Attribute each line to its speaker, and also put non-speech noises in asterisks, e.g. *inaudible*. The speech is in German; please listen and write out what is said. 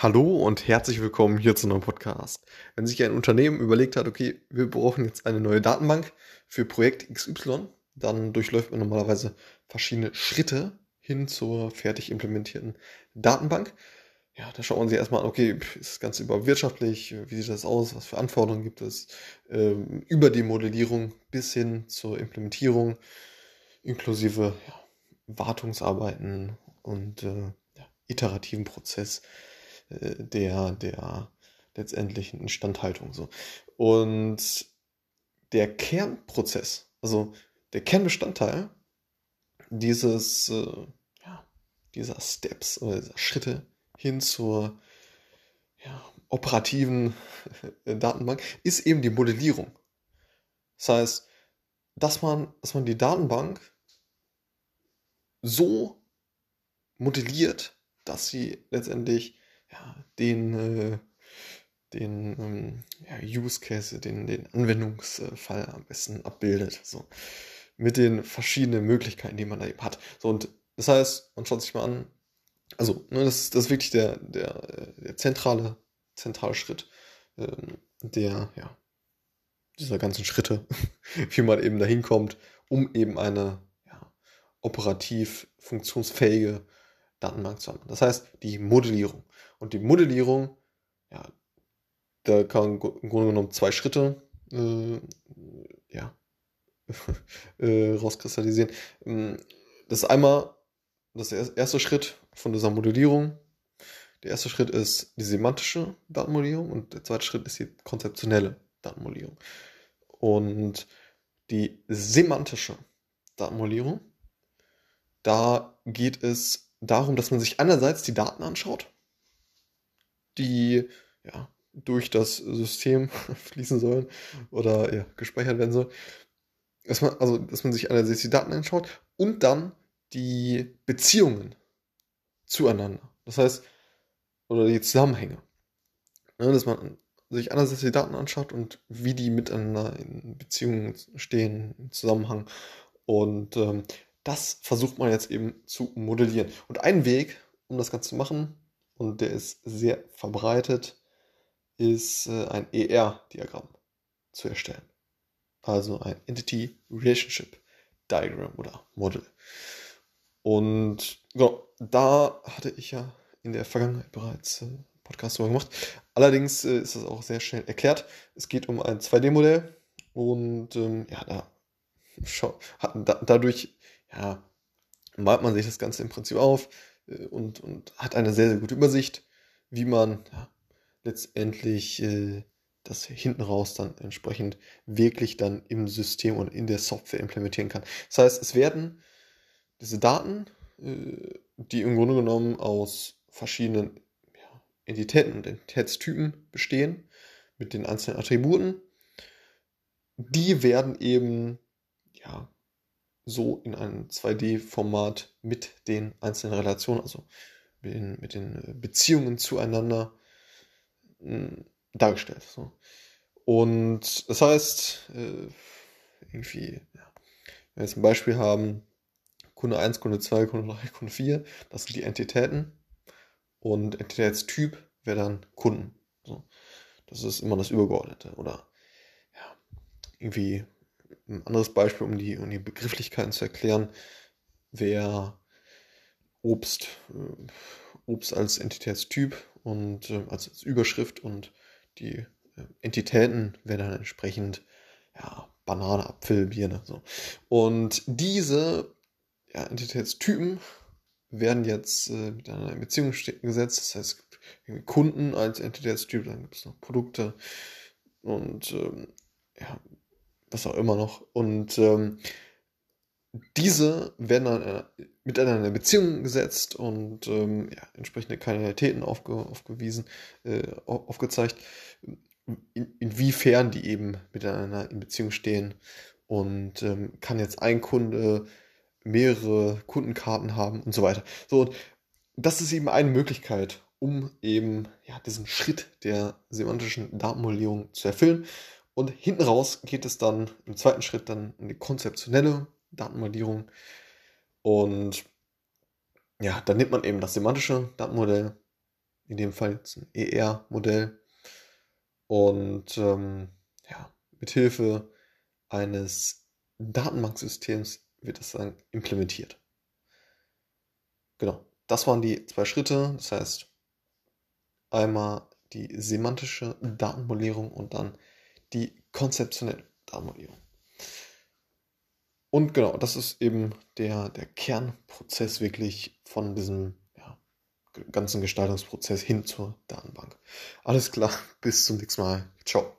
Speaker 1: Hallo und herzlich willkommen hier zu einem Podcast. Wenn sich ein Unternehmen überlegt hat, okay, wir brauchen jetzt eine neue Datenbank für Projekt XY, dann durchläuft man normalerweise verschiedene Schritte hin zur fertig implementierten Datenbank. Ja, da schaut man sich erstmal an, okay, ist das Ganze überhaupt wirtschaftlich? Wie sieht das aus? Was für Anforderungen gibt es? Ähm, über die Modellierung bis hin zur Implementierung, inklusive ja, Wartungsarbeiten und äh, ja, iterativen Prozess äh, der, der letztendlichen Instandhaltung. So. Und der Kernprozess, also der Kernbestandteil dieses, äh, ja, dieser Steps oder dieser Schritte hin zur ja, operativen Datenbank ist eben die Modellierung. Das heißt, dass man, dass man die Datenbank so modelliert, dass sie letztendlich ja, den, äh, den ähm, ja, Use Case, den, den Anwendungsfall am besten abbildet. So. Mit den verschiedenen Möglichkeiten, die man da eben hat. So, und das heißt, man schaut sich mal an, also, ne, das, das ist wirklich der, der, der zentrale, zentrale Schritt, ähm, der, ja, dieser ganzen Schritte, *laughs* wie man eben dahin kommt, um eben eine ja, operativ funktionsfähige Datenbank zu haben. Das heißt, die Modellierung. Und die Modellierung, ja, da kann im Grunde genommen zwei Schritte äh, ja, *laughs* äh, rauskristallisieren. Ähm, das ist einmal das erste Schritt von dieser Modellierung. Der erste Schritt ist die semantische Datenmodellierung und der zweite Schritt ist die konzeptionelle Datenmodellierung. Und die semantische Datenmodellierung, da geht es darum, dass man sich einerseits die Daten anschaut, die ja, durch das System *laughs* fließen sollen oder ja, gespeichert werden sollen. Dass man, also, dass man sich einerseits die Daten anschaut und dann die Beziehungen zueinander. Das heißt, oder die Zusammenhänge. Ja, dass man sich einerseits die Daten anschaut und wie die miteinander in Beziehungen stehen, im Zusammenhang. Und ähm, das versucht man jetzt eben zu modellieren. Und ein Weg, um das Ganze zu machen, und der ist sehr verbreitet, ist äh, ein ER-Diagramm zu erstellen. Also ein Entity Relationship Diagram oder Model. Und genau, da hatte ich ja in der Vergangenheit bereits äh, Podcast darüber gemacht. Allerdings äh, ist das auch sehr schnell erklärt. Es geht um ein 2D-Modell und ähm, ja, da, *laughs* schau, hat, da, dadurch ja, malt man sich das Ganze im Prinzip auf äh, und, und hat eine sehr, sehr gute Übersicht, wie man ja, letztendlich äh, das hinten raus dann entsprechend wirklich dann im System und in der Software implementieren kann. Das heißt, es werden diese Daten, äh, die im Grunde genommen aus verschiedenen ja, Entitäten und Entitätstypen bestehen, mit den einzelnen Attributen, die werden eben ja, so in einem 2D-Format mit den einzelnen Relationen, also mit den, mit den Beziehungen zueinander mh, dargestellt. So. Und das heißt, äh, irgendwie, ja, wenn wir jetzt ein Beispiel haben, Kunde 1, Kunde 2, Kunde 3, Kunde 4, das sind die Entitäten. Und Entitätstyp wäre dann Kunden. So. Das ist immer das Übergeordnete. Oder ja, irgendwie ein anderes Beispiel, um die, um die Begrifflichkeiten zu erklären, wäre Obst. Äh, Obst als Entitätstyp und äh, als, Überschrift und die äh, Entitäten wären dann entsprechend ja, Banane, Apfel, Birne. So. Und diese ja, Entitätstypen werden jetzt äh, miteinander in Beziehung gesetzt. Das heißt, es gibt Kunden als Entitätstyp, dann gibt es noch Produkte und ähm, was auch immer noch. Und ähm, diese werden dann äh, miteinander in Beziehung gesetzt und ähm, ja, entsprechende Kanalitäten aufge, aufgewiesen, äh, aufgezeigt, in, inwiefern die eben miteinander in Beziehung stehen. Und ähm, kann jetzt ein Kunde mehrere Kundenkarten haben und so weiter. So, und das ist eben eine Möglichkeit, um eben ja, diesen Schritt der semantischen Datenmodellierung zu erfüllen. Und hinten raus geht es dann im zweiten Schritt dann um die konzeptionelle Datenmodellierung. Und ja, dann nimmt man eben das semantische Datenmodell, in dem Fall jetzt ein ER-Modell. Und ähm, ja, mithilfe eines Datenbanksystems wird das dann implementiert. Genau, das waren die zwei Schritte. Das heißt, einmal die semantische Datenmodellierung und dann die konzeptionelle Datenmodellierung. Und genau, das ist eben der, der Kernprozess wirklich von diesem ja, ganzen Gestaltungsprozess hin zur Datenbank. Alles klar, *laughs* bis zum nächsten Mal. Ciao.